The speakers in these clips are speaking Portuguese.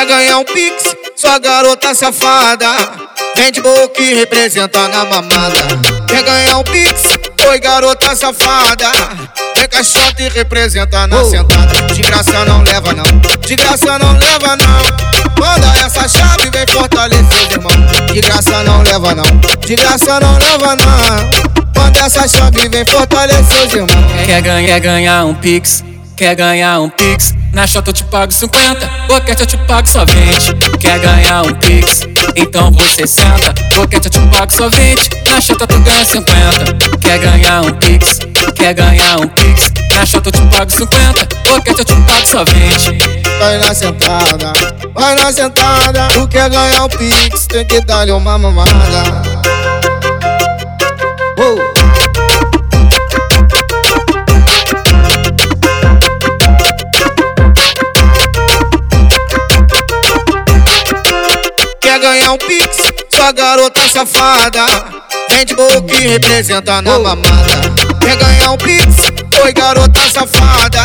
Quer ganhar um pix, sua garota safada Vende boca e representa na mamada. Quer ganhar um pix, oi garota safada Vem caixota e representa na sentada. De graça não leva não, de graça não leva não. Manda essa chave, vem fortalecer os irmãos De graça não leva não, de graça não leva não. Manda essa chave, vem fortalecer os irmãos Quer ganhar, ganhar um pix, quer ganhar um pix na chota eu te pago 50, boquete eu te pago só 20. Quer ganhar um pix? Então você senta. Boquete eu te pago só 20, na chota tu ganha 50. Quer ganhar um pix? Quer ganhar um pix? Na chota eu te pago 50, boquete eu te pago só 20. Vai na sentada, vai na sentada. Tu quer ganhar um pix? Tem que dar-lhe uma mamada. Ganhar um pix? Sua garota safada. Vende boca e representa na mamada. Quer ganhar um pix? Oi garota safada.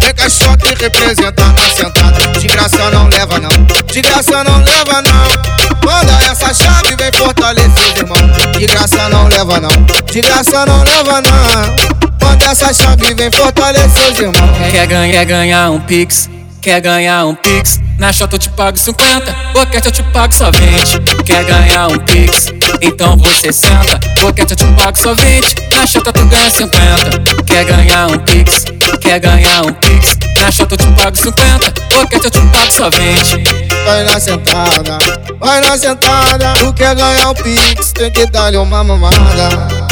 Vem caixota e representa na sentada. De graça não leva não, de graça não leva não. Manda essa chave, vem fortalecer os irmãos De graça não leva não, de graça não leva não. Manda essa chave, vem fortalecer os irmãos Quer ganhar, quer ganhar um pix? Quer ganhar um pix? Na chota eu te pago 50, boquete eu te pago só 20. Quer ganhar um pix? Então você senta, boquete eu te pago só 20. Na chota tu ganha 50. Quer ganhar um pix? Quer ganhar um pix? Na chota eu te pago 50, boquete eu te pago só 20. Vai na sentada, vai na sentada. Tu quer ganhar um pix? Tem que dar-lhe uma mamada.